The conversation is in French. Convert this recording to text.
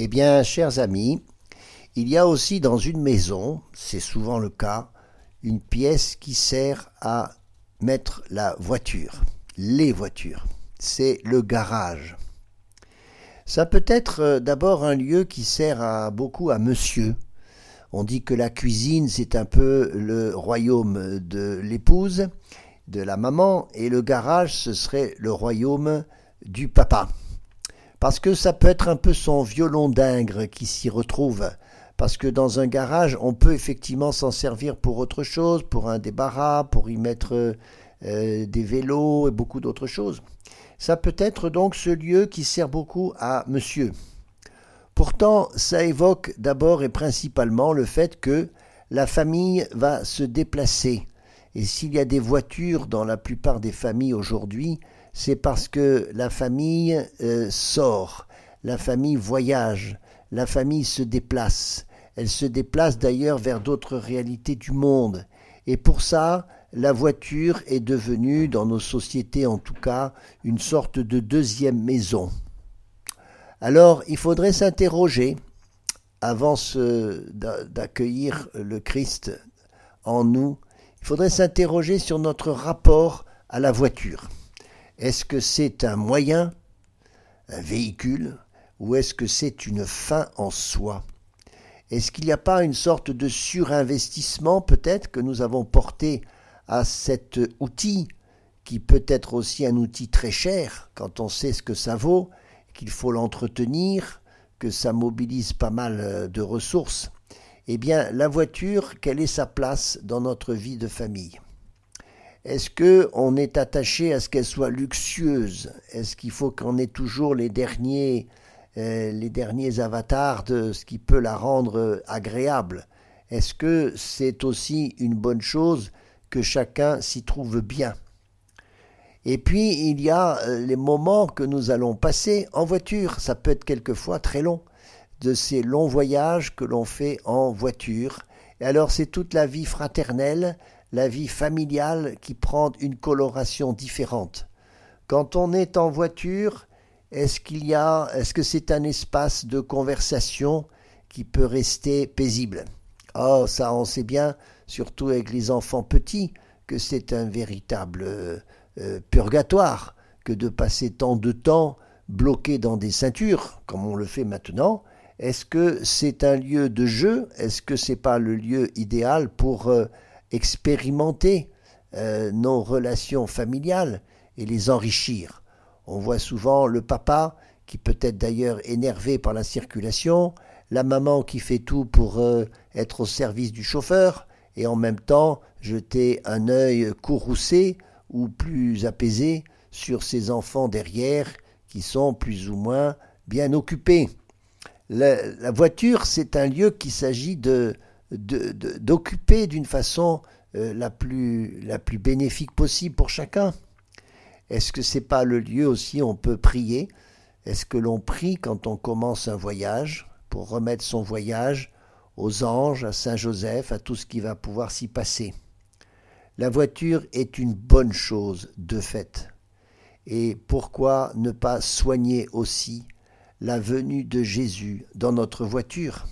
Eh bien, chers amis, il y a aussi dans une maison, c'est souvent le cas, une pièce qui sert à mettre la voiture, les voitures. C'est le garage. Ça peut être euh, d'abord un lieu qui sert beaucoup à monsieur. On dit que la cuisine, c'est un peu le royaume de l'épouse, de la maman, et le garage, ce serait le royaume du papa. Parce que ça peut être un peu son violon d'ingre qui s'y retrouve. Parce que dans un garage, on peut effectivement s'en servir pour autre chose, pour un débarras, pour y mettre euh, des vélos et beaucoup d'autres choses. Ça peut être donc ce lieu qui sert beaucoup à monsieur. Pourtant, ça évoque d'abord et principalement le fait que la famille va se déplacer. Et s'il y a des voitures dans la plupart des familles aujourd'hui, c'est parce que la famille euh, sort, la famille voyage, la famille se déplace. Elle se déplace d'ailleurs vers d'autres réalités du monde. Et pour ça, la voiture est devenue, dans nos sociétés en tout cas, une sorte de deuxième maison. Alors, il faudrait s'interroger, avant d'accueillir le Christ en nous, il faudrait s'interroger sur notre rapport à la voiture. Est-ce que c'est un moyen, un véhicule, ou est-ce que c'est une fin en soi? Est-ce qu'il n'y a pas une sorte de surinvestissement peut-être que nous avons porté à cet outil, qui peut être aussi un outil très cher quand on sait ce que ça vaut, qu'il faut l'entretenir, que ça mobilise pas mal euh, de ressources? Eh bien, la voiture, quelle est sa place dans notre vie de famille? Est-ce que on est attaché à ce qu'elle soit luxueuse? Est-ce qu'il faut qu'on ait toujours les derniers, euh, les derniers avatars de ce qui peut la rendre euh, agréable? Est-ce que c'est aussi une bonne chose que chacun s'y trouve bien? Et puis il y a euh, les moments que nous allons passer en voiture. Ça peut être quelquefois très long, de ces longs voyages que l'on fait en voiture. Et alors c'est toute la vie fraternelle la vie familiale qui prend une coloration différente. Quand on est en voiture, est-ce qu'il y a, est-ce que c'est un espace de conversation qui peut rester paisible? Oh, ça on sait bien, surtout avec les enfants petits, que c'est un véritable euh, euh, purgatoire que de passer tant de temps bloqué dans des ceintures, comme on le fait maintenant. Est-ce que c'est un lieu de jeu? Est-ce que c'est pas le lieu idéal pour euh, expérimenter euh, nos relations familiales et les enrichir. On voit souvent le papa qui peut être d'ailleurs énervé par la circulation, la maman qui fait tout pour euh, être au service du chauffeur et en même temps jeter un œil courroucé ou plus apaisé sur ses enfants derrière qui sont plus ou moins bien occupés. la voiture, c'est un lieu qu'il s'agit de, d'occuper d'une façon euh, la, plus, bénéfique possible pour chacun. Est-ce que c'est pas le lieu aussi où on peut prier? Est-ce que l'on prie quand on commence un voyage pour remettre son voyage aux anges, à Saint Joseph, à tout ce qui va pouvoir s'y passer? La voiture est une bonne chose de fait. Et pourquoi ne pas soigner aussi la venue de Jésus dans notre voiture?